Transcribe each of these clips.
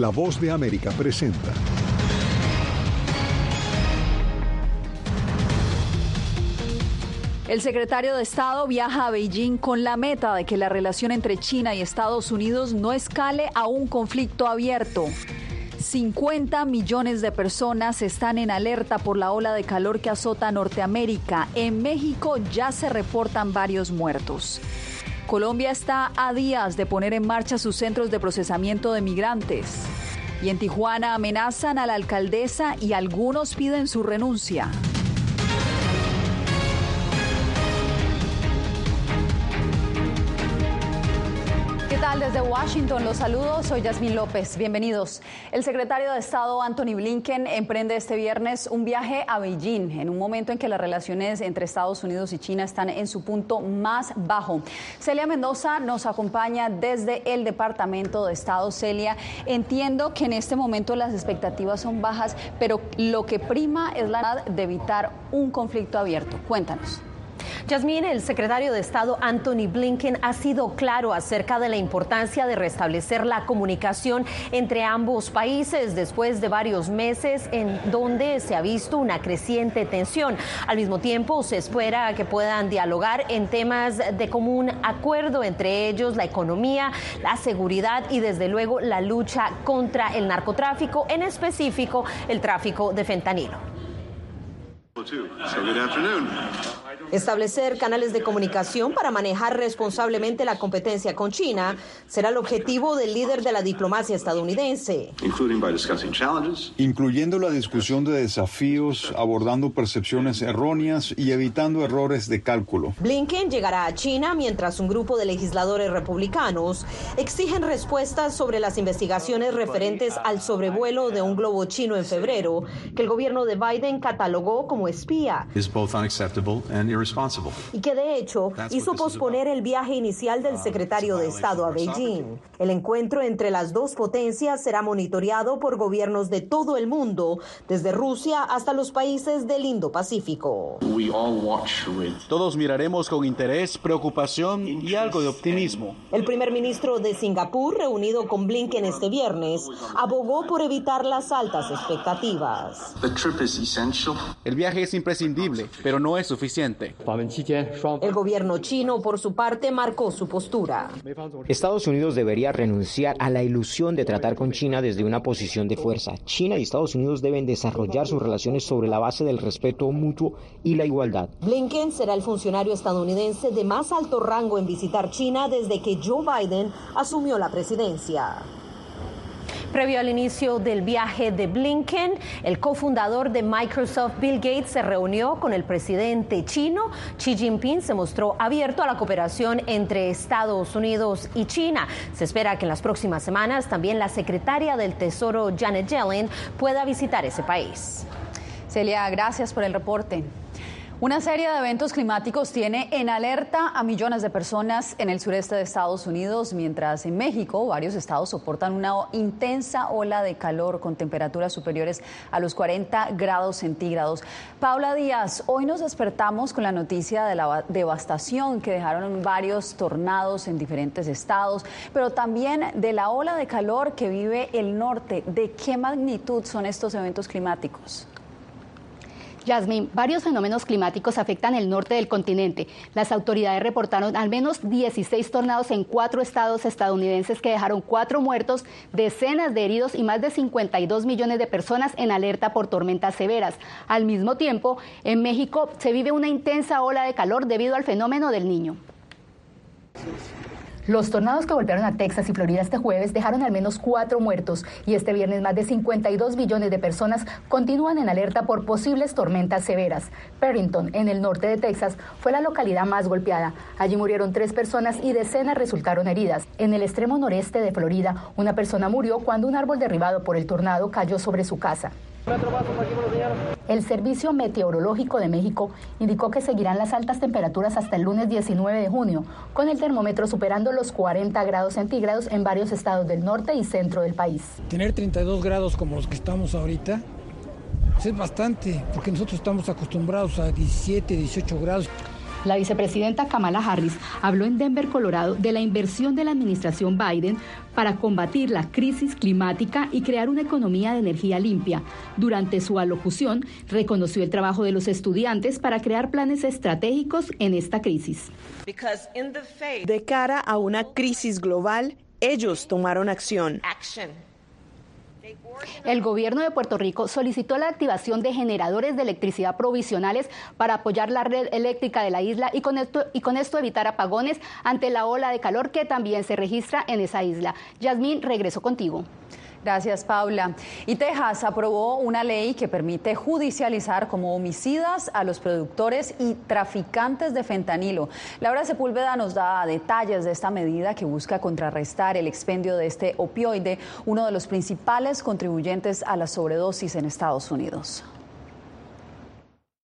La voz de América presenta. El secretario de Estado viaja a Beijing con la meta de que la relación entre China y Estados Unidos no escale a un conflicto abierto. 50 millones de personas están en alerta por la ola de calor que azota Norteamérica. En México ya se reportan varios muertos. Colombia está a días de poner en marcha sus centros de procesamiento de migrantes. Y en Tijuana amenazan a la alcaldesa y algunos piden su renuncia. Desde Washington los saludo, soy Yasmín López, bienvenidos. El secretario de Estado Anthony Blinken emprende este viernes un viaje a Beijing, en un momento en que las relaciones entre Estados Unidos y China están en su punto más bajo. Celia Mendoza nos acompaña desde el Departamento de Estado. Celia, entiendo que en este momento las expectativas son bajas, pero lo que prima es la de evitar un conflicto abierto. Cuéntanos. Yasmín, el secretario de Estado Anthony Blinken ha sido claro acerca de la importancia de restablecer la comunicación entre ambos países después de varios meses en donde se ha visto una creciente tensión. Al mismo tiempo, se espera que puedan dialogar en temas de común acuerdo, entre ellos la economía, la seguridad y desde luego la lucha contra el narcotráfico, en específico el tráfico de fentanilo. Establecer canales de comunicación para manejar responsablemente la competencia con China será el objetivo del líder de la diplomacia estadounidense. Incluyendo la discusión de desafíos, abordando percepciones erróneas y evitando errores de cálculo. Blinken llegará a China mientras un grupo de legisladores republicanos exigen respuestas sobre las investigaciones referentes al sobrevuelo de un globo chino en febrero que el gobierno de Biden catalogó como espía y que de hecho hizo posponer el viaje inicial del secretario de Estado a Beijing. El encuentro entre las dos potencias será monitoreado por gobiernos de todo el mundo, desde Rusia hasta los países del Indo-Pacífico. Todos miraremos con interés, preocupación y algo de optimismo. El primer ministro de Singapur, reunido con Blinken este viernes, abogó por evitar las altas expectativas. El viaje es imprescindible, pero no es suficiente. El gobierno chino, por su parte, marcó su postura. Estados Unidos debería renunciar a la ilusión de tratar con China desde una posición de fuerza. China y Estados Unidos deben desarrollar sus relaciones sobre la base del respeto mutuo y la igualdad. Blinken será el funcionario estadounidense de más alto rango en visitar China desde que Joe Biden asumió la presidencia. Previo al inicio del viaje de Blinken, el cofundador de Microsoft, Bill Gates, se reunió con el presidente chino. Xi Jinping se mostró abierto a la cooperación entre Estados Unidos y China. Se espera que en las próximas semanas también la secretaria del Tesoro, Janet Yellen, pueda visitar ese país. Celia, gracias por el reporte. Una serie de eventos climáticos tiene en alerta a millones de personas en el sureste de Estados Unidos, mientras en México varios estados soportan una intensa ola de calor con temperaturas superiores a los 40 grados centígrados. Paula Díaz, hoy nos despertamos con la noticia de la devastación que dejaron varios tornados en diferentes estados, pero también de la ola de calor que vive el norte. ¿De qué magnitud son estos eventos climáticos? Yasmin, varios fenómenos climáticos afectan el norte del continente. Las autoridades reportaron al menos 16 tornados en cuatro estados estadounidenses que dejaron cuatro muertos, decenas de heridos y más de 52 millones de personas en alerta por tormentas severas. Al mismo tiempo, en México se vive una intensa ola de calor debido al fenómeno del niño. Los tornados que golpearon a Texas y Florida este jueves dejaron al menos cuatro muertos y este viernes más de 52 millones de personas continúan en alerta por posibles tormentas severas. Perrington, en el norte de Texas, fue la localidad más golpeada. Allí murieron tres personas y decenas resultaron heridas. En el extremo noreste de Florida, una persona murió cuando un árbol derribado por el tornado cayó sobre su casa. El Servicio Meteorológico de México indicó que seguirán las altas temperaturas hasta el lunes 19 de junio, con el termómetro superando los 40 grados centígrados en varios estados del norte y centro del país. Tener 32 grados como los que estamos ahorita es bastante, porque nosotros estamos acostumbrados a 17, 18 grados. La vicepresidenta Kamala Harris habló en Denver, Colorado, de la inversión de la administración Biden para combatir la crisis climática y crear una economía de energía limpia. Durante su alocución, reconoció el trabajo de los estudiantes para crear planes estratégicos en esta crisis. De cara a una crisis global, ellos tomaron acción. El gobierno de Puerto Rico solicitó la activación de generadores de electricidad provisionales para apoyar la red eléctrica de la isla y con esto, y con esto evitar apagones ante la ola de calor que también se registra en esa isla. Yasmín, regreso contigo. Gracias, Paula. Y Texas aprobó una ley que permite judicializar como homicidas a los productores y traficantes de fentanilo. Laura Sepúlveda nos da detalles de esta medida que busca contrarrestar el expendio de este opioide, uno de los principales contribuyentes a la sobredosis en Estados Unidos.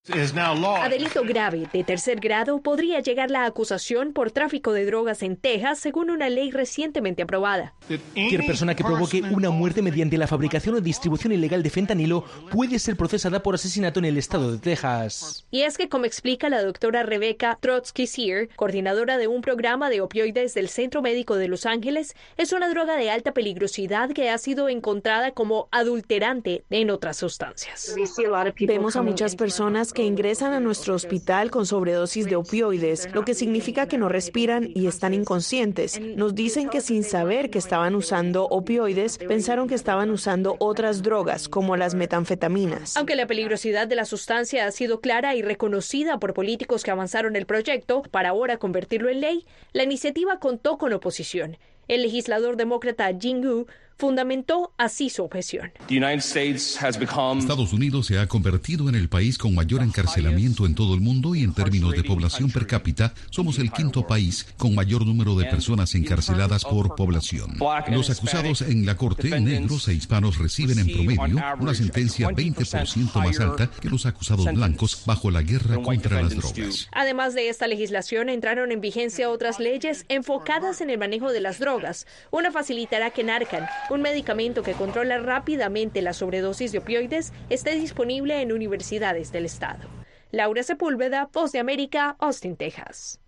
A delito grave de tercer grado podría llegar la acusación por tráfico de drogas en Texas, según una ley recientemente aprobada. Cualquier persona que provoque una muerte mediante la fabricación o distribución ilegal de fentanilo puede ser procesada por asesinato en el estado de Texas. Y es que, como explica la doctora Rebecca Trotsky Sear, coordinadora de un programa de opioides del Centro Médico de Los Ángeles, es una droga de alta peligrosidad que ha sido encontrada como adulterante en otras sustancias. Vemos a muchas personas que ingresan a nuestro hospital con sobredosis de opioides, lo que significa que no respiran y están inconscientes. Nos dicen que sin saber que estaban usando opioides, pensaron que estaban usando otras drogas, como las metanfetaminas. Aunque la peligrosidad de la sustancia ha sido clara y reconocida por políticos que avanzaron el proyecto para ahora convertirlo en ley, la iniciativa contó con oposición. El legislador demócrata Jing fundamentó así su objeción. Estados Unidos se ha convertido en el país con mayor encarcelamiento en todo el mundo y en términos de población per cápita somos el quinto país con mayor número de personas encarceladas por población. Los acusados en la corte, negros e hispanos, reciben en promedio una sentencia 20% más alta que los acusados blancos bajo la guerra contra las drogas. Además de esta legislación, entraron en vigencia otras leyes enfocadas en el manejo de las drogas. Una facilitará que Narcan, un medicamento que controla rápidamente la sobredosis de opioides, esté disponible en universidades del estado. Laura Sepúlveda, Voz de América, Austin, Texas.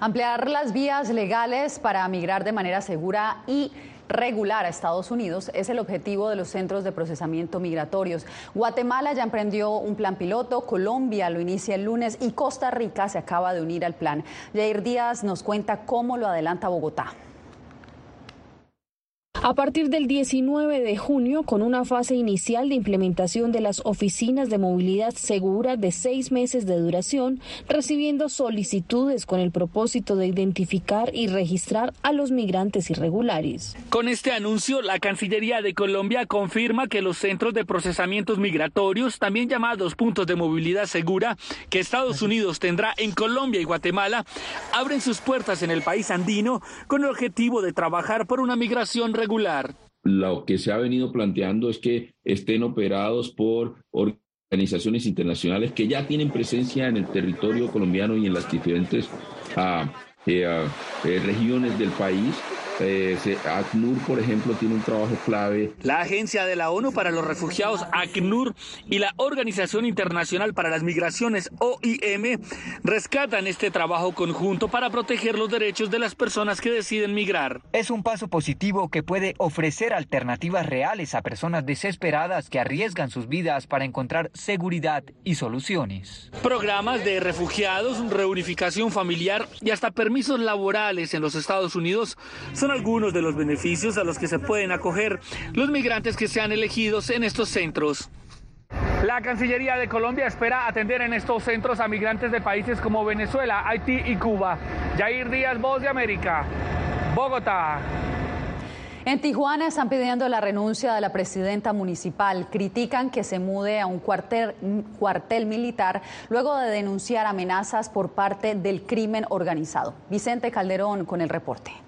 Ampliar las vías legales para migrar de manera segura y regular a Estados Unidos es el objetivo de los centros de procesamiento migratorios. Guatemala ya emprendió un plan piloto, Colombia lo inicia el lunes y Costa Rica se acaba de unir al plan. Jair Díaz nos cuenta cómo lo adelanta Bogotá. A partir del 19 de junio, con una fase inicial de implementación de las oficinas de movilidad segura de seis meses de duración, recibiendo solicitudes con el propósito de identificar y registrar a los migrantes irregulares. Con este anuncio, la Cancillería de Colombia confirma que los centros de procesamientos migratorios, también llamados puntos de movilidad segura, que Estados Unidos tendrá en Colombia y Guatemala, abren sus puertas en el país andino con el objetivo de trabajar por una migración regular lo que se ha venido planteando es que estén operados por organizaciones internacionales que ya tienen presencia en el territorio colombiano y en las diferentes ah, eh, ah, eh, regiones del país eh, ACNUR, por ejemplo, tiene un trabajo clave. La Agencia de la ONU para los Refugiados, ACNUR, y la Organización Internacional para las Migraciones, OIM, rescatan este trabajo conjunto para proteger los derechos de las personas que deciden migrar. Es un paso positivo que puede ofrecer alternativas reales a personas desesperadas que arriesgan sus vidas para encontrar seguridad y soluciones. Programas de refugiados, reunificación familiar y hasta permisos laborales en los Estados Unidos son algunos de los beneficios a los que se pueden acoger los migrantes que sean elegidos en estos centros. La Cancillería de Colombia espera atender en estos centros a migrantes de países como Venezuela, Haití y Cuba. Jair Díaz, Voz de América, Bogotá. En Tijuana están pidiendo la renuncia de la presidenta municipal. Critican que se mude a un cuartel, cuartel, militar luego de denunciar amenazas por parte del crimen organizado. Vicente Calderón con el reporte.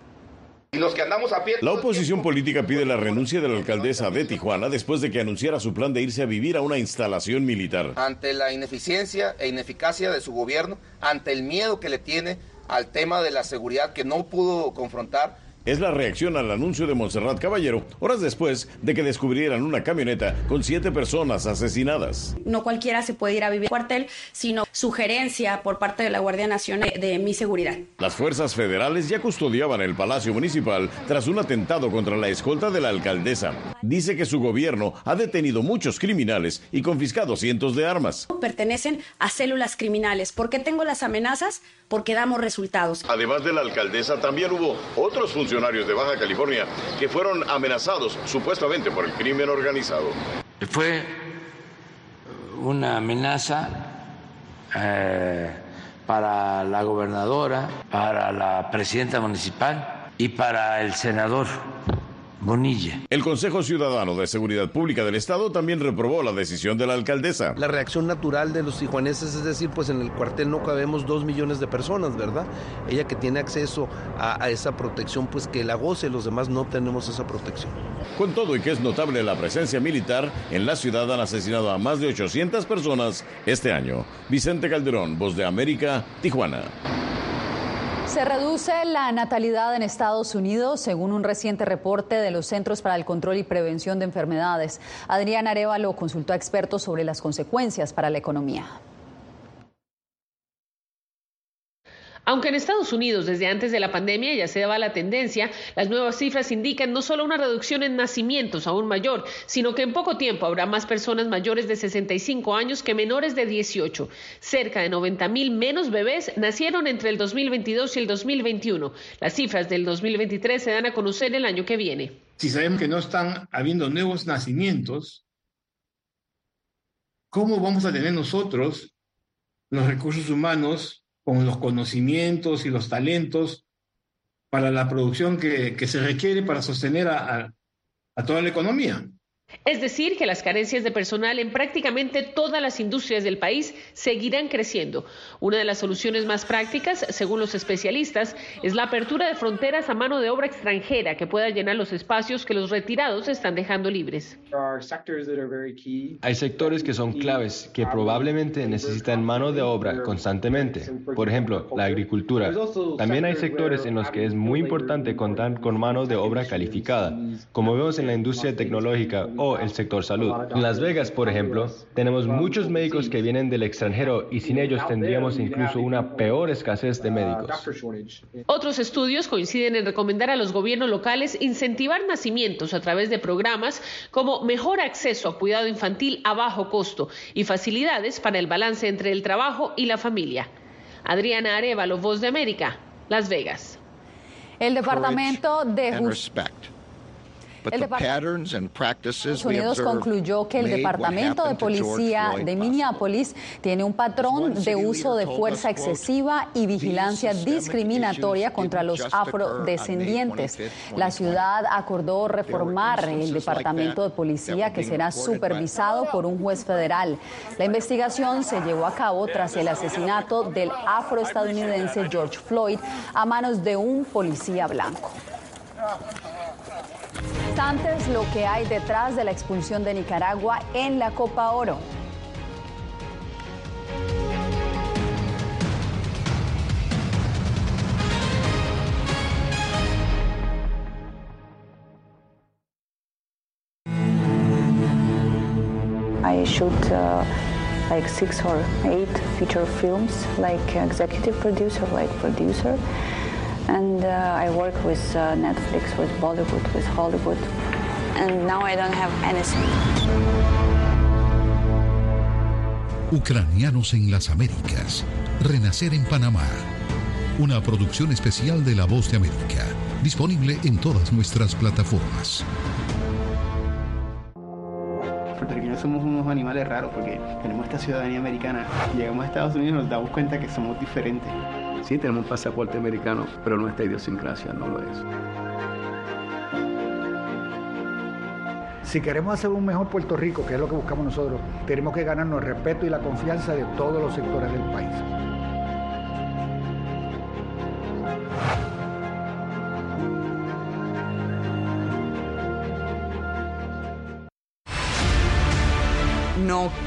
La oposición política pide la renuncia de la alcaldesa de Tijuana después de que anunciara su plan de irse a vivir a una instalación militar. Ante la ineficiencia e ineficacia de su gobierno, ante el miedo que le tiene al tema de la seguridad que no pudo confrontar, Es la reacción al anuncio de Montserrat Caballero, horas después de que descubrieran una camioneta con siete personas asesinadas. No cualquiera se puede ir a vivir cuartel, sino sugerencia por parte de la Guardia Nacional de mi seguridad. Las fuerzas federales ya custodiaban el Palacio Municipal tras un atentado contra la escolta de la alcaldesa. Dice que su gobierno ha detenido muchos criminales y confiscado cientos de armas. Pertenecen a células criminales. ¿Por qué tengo las amenazas? Porque damos resultados. Además de la alcaldesa, también hubo otros funcionarios de Baja California que fueron amenazados supuestamente por el crimen organizado. Fue una amenaza eh, para la gobernadora, para la presidenta municipal y para el senador Bonilla. El Consejo Ciudadano de Seguridad Pública del Estado también reprobó la decisión de la alcaldesa. La reacción natural de los tijuaneses es decir, pues en el cuartel no cabemos dos millones de personas, ¿verdad? Ella que tiene acceso a, a esa protección, pues que la goce, los demás no tenemos esa protección. Con todo y que es notable la presencia militar, en la ciudad han asesinado a más de 800 personas este año. Vicente Calderón, Voz de América, Tijuana. Se reduce la natalidad en Estados Unidos, según un reciente reporte de los Centros para el Control y Prevención de Enfermedades. Adrián Arevalo consultó a expertos sobre las consecuencias para la economía. Aunque en Estados Unidos desde antes de la pandemia ya se daba la tendencia, las nuevas cifras indican no solo una reducción en nacimientos aún mayor, sino que en poco tiempo habrá más personas mayores de 65 años que menores de 18. Cerca de 90 mil menos bebés nacieron entre el 2022 y el 2021. Las cifras del 2023 se dan a conocer el año que viene. Si sabemos que no están habiendo nuevos nacimientos, ¿cómo vamos a tener nosotros los recursos humanos con los conocimientos y los talentos para la producción que, se requiere para sostener a toda la economía. Es decir, que las carencias de personal en prácticamente todas las industrias del país seguirán creciendo. Una de las soluciones más prácticas, según los especialistas, es la apertura de fronteras a mano de obra extranjera que pueda llenar los espacios que los retirados están dejando libres. Hay sectores que son claves, que probablemente necesitan mano de obra constantemente. Por ejemplo, la agricultura. También hay sectores en los que es muy importante contar con mano de obra calificada, como vemos en la industria tecnológica o el sector salud. En Las Vegas, por ejemplo, tenemos muchos médicos que vienen del extranjero y sin ellos tendríamos incluso una peor escasez de médicos. Otros estudios coinciden en recomendar a los gobiernos locales incentivar nacimientos a través de programas como mejor acceso a cuidado infantil a bajo costo y facilidades para el balance entre el trabajo y la familia. Adriana Arevalo, Voz de América, Las Vegas. El Departamento de Justicia. El Estados Unidos concluyó que el Departamento de Policía de Minneapolis tiene un patrón de uso de fuerza excesiva y vigilancia discriminatoria contra los afrodescendientes. La ciudad acordó reformar el Departamento de Policía que será supervisado por un juez federal. La investigación se llevó a cabo tras el asesinato del afroestadounidense George Floyd a manos de un policía blanco instantes lo que hay detrás de la expulsión de Nicaragua en la Copa Oro. I shoot uh, like six or eight feature films, like executive producer, like producer. And uh, I work with uh, Netflix, with Bollywood, with Hollywood, and now I don't have anything. Ucranianos en las Américas. Renacer en Panamá. Una producción especial de La Voz de América. Disponible en todas nuestras plataformas. Puertorriqueños somos unos animales raros porque tenemos esta ciudadanía americana. Llegamos a Estados Unidos y nos damos cuenta que somos diferentes. Sí, tenemos un pasaporte americano, pero nuestra idiosincrasia no lo es. Si queremos hacer un mejor Puerto Rico, que es lo que buscamos nosotros, tenemos que ganarnos el respeto y la confianza de todos los sectores del país.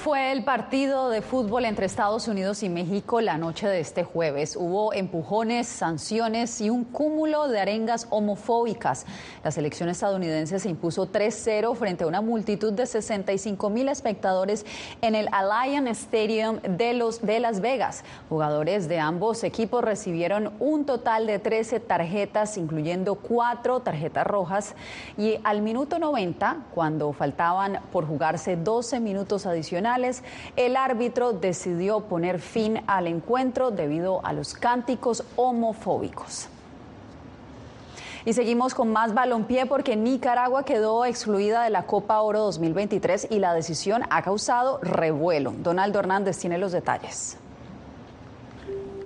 Fue el partido de fútbol entre Estados Unidos y México la noche de este jueves. Hubo empujones, sanciones y un cúmulo de arengas homofóbicas. La selección estadounidense se impuso 3-0 frente a una multitud de 65 mil espectadores en el Allianz Stadium de, de Las Vegas. Jugadores de ambos equipos recibieron un total de 13 tarjetas, incluyendo cuatro tarjetas rojas. Y al minuto 90, cuando faltaban por jugarse 12 minutos, adicionales, el árbitro decidió poner fin al encuentro debido a los cánticos homofóbicos. Y seguimos con más balompié porque Nicaragua quedó excluida de la Copa Oro 2023 y la decisión ha causado revuelo. Donaldo Hernández tiene los detalles.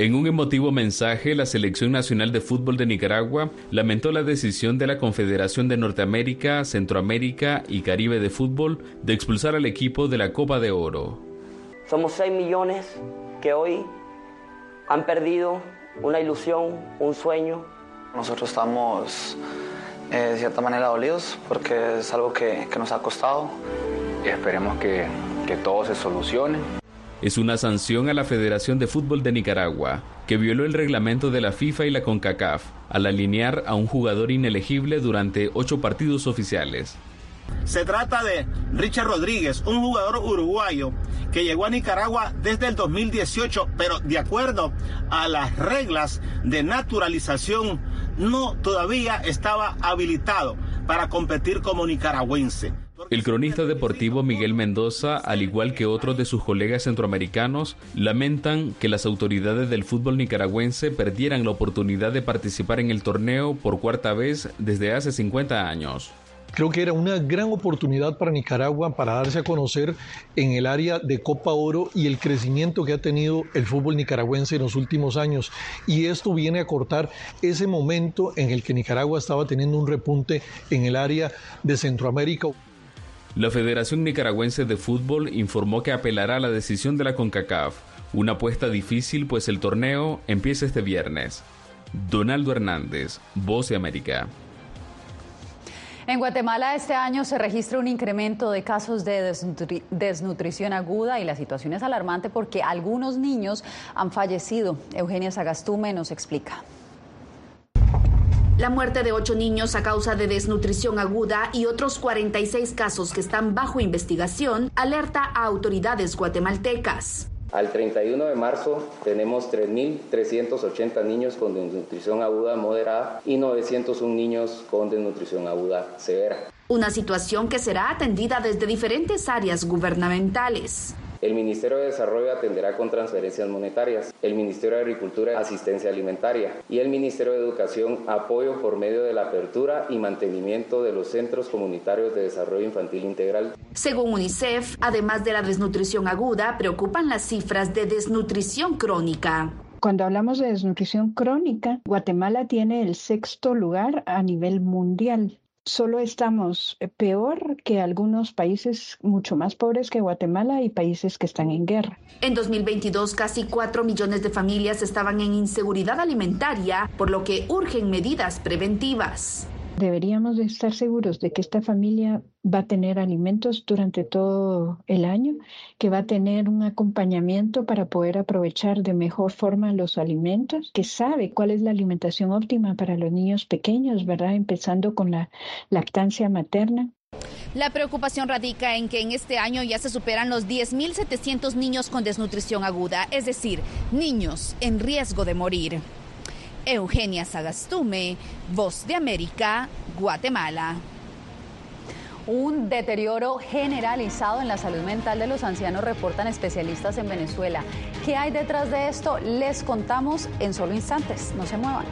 En un emotivo mensaje, la Selección Nacional de Fútbol de Nicaragua lamentó la decisión de la Confederación de Norteamérica, Centroamérica y Caribe de Fútbol de expulsar al equipo de la Copa de Oro. Somos 6 millones que hoy han perdido una ilusión, un sueño. Nosotros estamos eh, de cierta manera dolidos porque es algo que, que nos ha costado. Y esperemos que, que todo se solucione es una sanción a la Federación de Fútbol de Nicaragua, que violó el reglamento de la FIFA y la CONCACAF al alinear a un jugador inelegible durante ocho partidos oficiales. Se trata de Richard Rodríguez, un jugador uruguayo que llegó a Nicaragua desde el 2018, pero de acuerdo a las reglas de naturalización, no todavía estaba habilitado para competir como nicaragüense. El cronista deportivo Miguel Mendoza, al igual que otros de sus colegas centroamericanos, lamentan que las autoridades del fútbol nicaragüense perdieran la oportunidad de participar en el torneo por cuarta vez desde hace 50 años. Creo que era una gran oportunidad para Nicaragua para darse a conocer en el área de Copa Oro y el crecimiento que ha tenido el fútbol nicaragüense en los últimos años. Y esto viene a cortar ese momento en el que Nicaragua estaba teniendo un repunte en el área de Centroamérica. La Federación Nicaragüense de Fútbol informó que apelará a la decisión de la CONCACAF, una apuesta difícil pues el torneo empieza este viernes. Donaldo Hernández, Voz de América. En Guatemala este año se registra un incremento de casos de desnutrición aguda y la situación es alarmante porque algunos niños han fallecido. Eugenia Sagastume nos explica. La muerte de ocho niños a causa de desnutrición aguda y otros 46 casos que están bajo investigación alerta a autoridades guatemaltecas. Al 31 de marzo tenemos 3.380 niños con desnutrición aguda moderada y 901 niños con desnutrición aguda severa. Una situación que será atendida desde diferentes áreas gubernamentales. El Ministerio de Desarrollo atenderá con transferencias monetarias, el Ministerio de Agricultura asistencia alimentaria y el Ministerio de Educación apoyo por medio de la apertura y mantenimiento de los centros comunitarios de desarrollo infantil integral. Según UNICEF, además de la desnutrición aguda, preocupan las cifras de desnutrición crónica. Cuando hablamos de desnutrición crónica, Guatemala tiene el sexto lugar a nivel mundial solo estamos eh, peor que algunos países mucho más pobres que Guatemala y países que están en guerra. En 2022, casi 4 millones de familias estaban en inseguridad alimentaria, por lo que urgen medidas preventivas. Deberíamos de estar seguros de que esta familia va a tener alimentos durante todo el año, que va a tener un acompañamiento para poder aprovechar de mejor forma los alimentos, que sabe cuál es la alimentación óptima para los niños pequeños, ¿verdad? Empezando con la lactancia materna. La preocupación radica en que en este año ya se superan los 10.700 niños con desnutrición aguda, es decir, niños en riesgo de morir. Eugenia Sagastume, Voz de América, Guatemala. Un deterioro generalizado en la salud mental de los ancianos reportan especialistas en Venezuela. ¿Qué hay detrás de esto? Les contamos en solo instantes. No se muevan.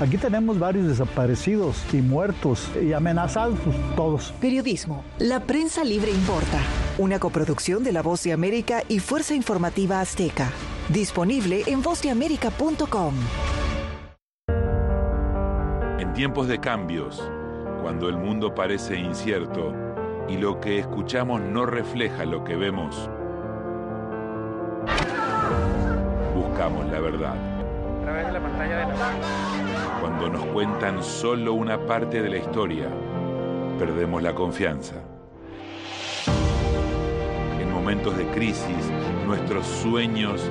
Aquí tenemos varios desaparecidos y muertos y amenazados todos. Periodismo. La prensa libre importa. Una coproducción de La Voz de América y Fuerza Informativa Azteca. Disponible en vozdeamerica.com. En tiempos de cambios, cuando el mundo parece incierto y lo que escuchamos no refleja lo que vemos, buscamos la verdad. Cuando nos cuentan solo una parte de la historia, perdemos la confianza. En momentos de crisis, nuestros sueños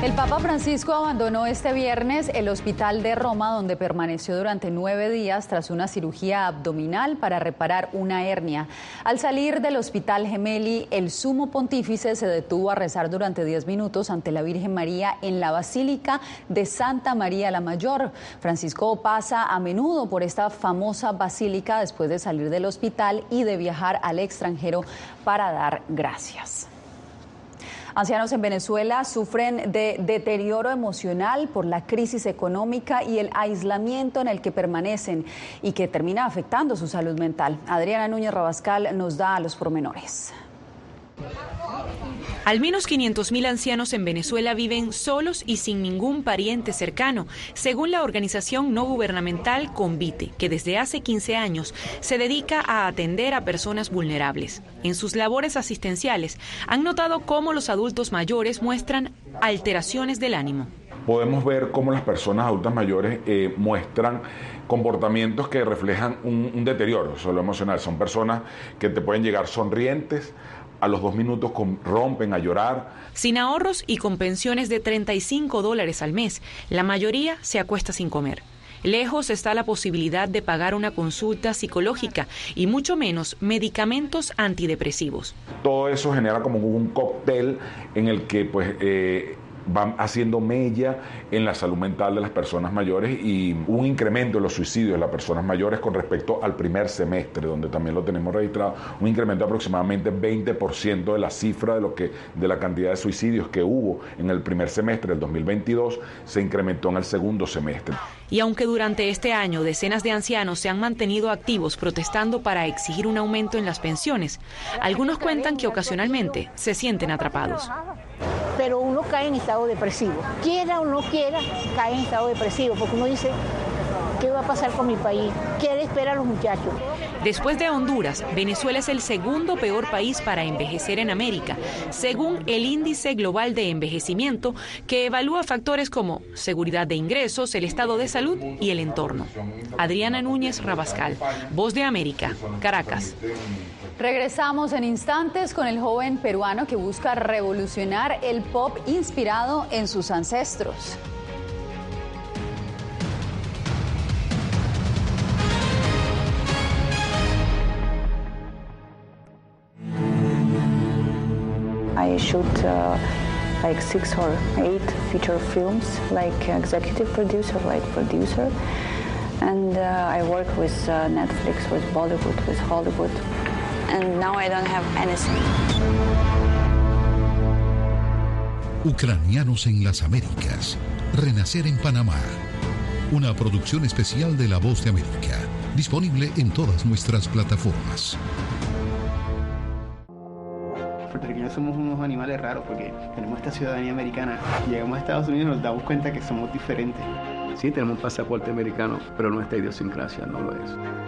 El Papa Francisco abandonó este viernes el hospital de Roma, donde permaneció durante nueve días tras una cirugía abdominal para reparar una hernia. Al salir del hospital Gemelli, el sumo pontífice se detuvo a rezar durante diez minutos ante la Virgen María en la Basílica de Santa María la Mayor. Francisco pasa a menudo por esta famosa basílica después de salir del hospital y de viajar al extranjero para dar gracias. Ancianos en Venezuela sufren de deterioro emocional por la crisis económica y el aislamiento en el que permanecen y que termina afectando su salud mental. Adriana Núñez Rabascal nos da los pormenores. Al menos 500.000 ancianos en Venezuela viven solos y sin ningún pariente cercano, según la organización no gubernamental Convite, que desde hace 15 años se dedica a atender a personas vulnerables. En sus labores asistenciales han notado cómo los adultos mayores muestran alteraciones del ánimo. Podemos ver cómo las personas adultas mayores eh, muestran comportamientos que reflejan un, un deterioro solo emocional. Son personas que te pueden llegar sonrientes, a los dos minutos rompen a llorar. Sin ahorros y con pensiones de 35 dólares al mes, la mayoría se acuesta sin comer. Lejos está la posibilidad de pagar una consulta psicológica y mucho menos medicamentos antidepresivos. Todo eso genera como un cóctel en el que pues eh, van haciendo mella en la salud mental de las personas mayores y un incremento en los suicidios de las personas mayores con respecto al primer semestre, donde también lo tenemos registrado, un incremento de aproximadamente 20% de la cifra de lo que de la cantidad de suicidios que hubo en el primer semestre del 2022 se incrementó en el segundo semestre. Y aunque durante este año decenas de ancianos se han mantenido activos protestando para exigir un aumento en las pensiones, algunos cuentan que ocasionalmente se sienten atrapados pero uno cae en estado depresivo. Quiera o no quiera, cae en estado depresivo, porque uno dice, ¿qué va a pasar con mi país? ¿Qué le espera a los muchachos? Después de Honduras, Venezuela es el segundo peor país para envejecer en América, según el Índice Global de Envejecimiento, que evalúa factores como seguridad de ingresos, el estado de salud y el entorno. Adriana Núñez Rabascal, Voz de América, Caracas. Regresamos en instantes con el joven peruano que busca revolucionar el pop inspirado en sus ancestros. I shoot uh, like six or eight feature films, like executive producer, like producer. And uh, I work with uh, Netflix, with Bollywood, with Hollywood. And now I don't have anything. Ucranianos en las Américas. Renacer en Panamá. Una producción especial de La Voz de América. Disponible en todas nuestras plataformas. puertorriqueños somos unos animales raros porque tenemos esta ciudadanía americana. Llegamos a Estados Unidos y nos damos cuenta que somos diferentes. Sí, tenemos un pasaporte americano, pero nuestra idiosincrasia no lo es.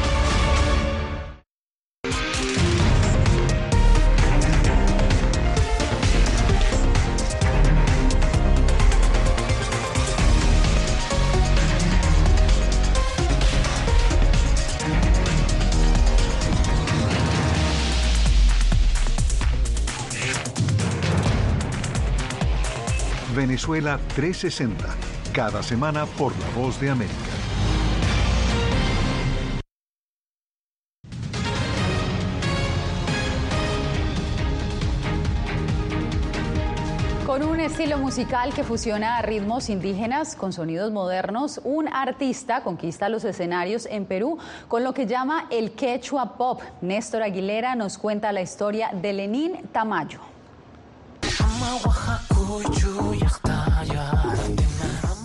Venezuela 360, cada semana por La Voz de América. Con un estilo musical que fusiona ritmos indígenas con sonidos modernos, un artista conquista los escenarios en Perú con lo que llama el quechua pop. Néstor Aguilera nos cuenta la historia de Lenín Tamayo.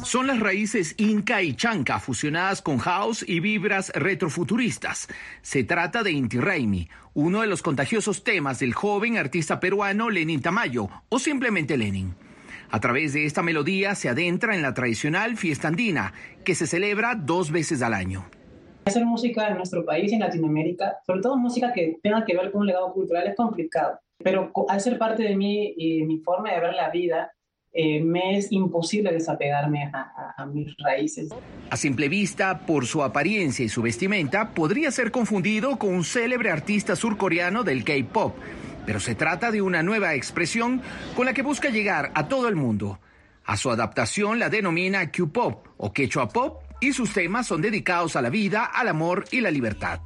Son las raíces inca y chanca fusionadas con house y vibras retrofuturistas. Se trata de Inti Raimi, uno de los contagiosos temas del joven artista peruano Lenin Tamayo, o simplemente Lenin. A través de esta melodía se adentra en la tradicional fiesta andina, que se celebra dos veces al año. Hacer música en nuestro país y en Latinoamérica, sobre todo música que tenga que ver con un legado cultural, es complicado. Pero al ser parte de mí y mi forma de ver la vida, eh, me es imposible desapegarme a, a, mis raíces. A simple vista, por su apariencia y su vestimenta, podría ser confundido con un célebre artista surcoreano del K-pop, pero se trata de una nueva expresión con la que busca llegar a todo el mundo. A su adaptación la denomina Q-pop o Quechua pop y sus temas son dedicados a la vida, al amor y la libertad.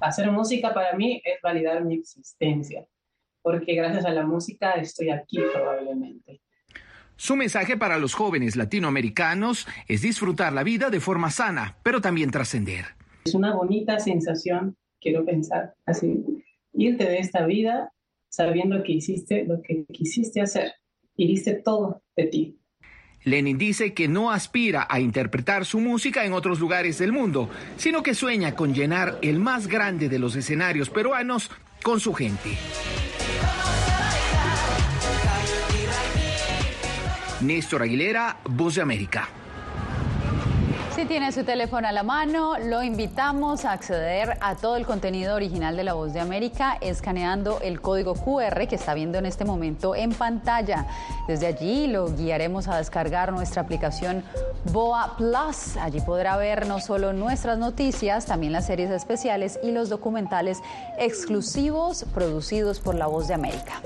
Hacer música para mí es validar mi existencia, porque gracias a la música estoy aquí probablemente. Su mensaje para los jóvenes latinoamericanos es disfrutar la vida de forma sana, pero también trascender. Es una bonita sensación, quiero pensar así, irte de esta vida sabiendo que hiciste lo que quisiste hacer y diste todo de ti. Lenin dice que no aspira a interpretar su música en otros lugares del mundo, sino que sueña con llenar el más grande de los escenarios peruanos con su gente. Néstor Aguilera, Voz de América. Tiene su teléfono a la mano, lo invitamos a acceder a todo el contenido original de La Voz de América escaneando el código QR que está viendo en este momento en pantalla. Desde allí lo guiaremos a descargar nuestra aplicación Boa Plus. Allí podrá ver no solo nuestras noticias, también las series especiales y los documentales exclusivos producidos por La Voz de América.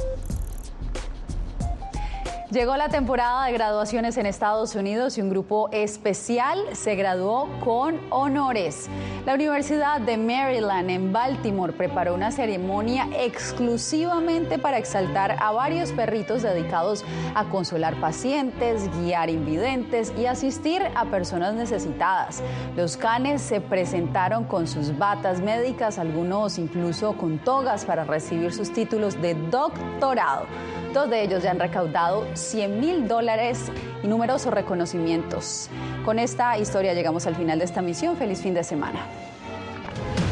Llegó la temporada de graduaciones en Estados Unidos y un grupo especial se graduó con honores. La Universidad de Maryland en Baltimore preparó una ceremonia exclusivamente para exaltar a varios perritos dedicados a consolar pacientes, guiar invidentes y asistir a personas necesitadas. Los canes se presentaron con sus batas médicas, algunos incluso con togas para recibir sus títulos de doctorado. Dos de ellos ya han recaudado 100 mil dólares y numerosos reconocimientos. Con esta historia llegamos al final de esta misión. Feliz fin de semana.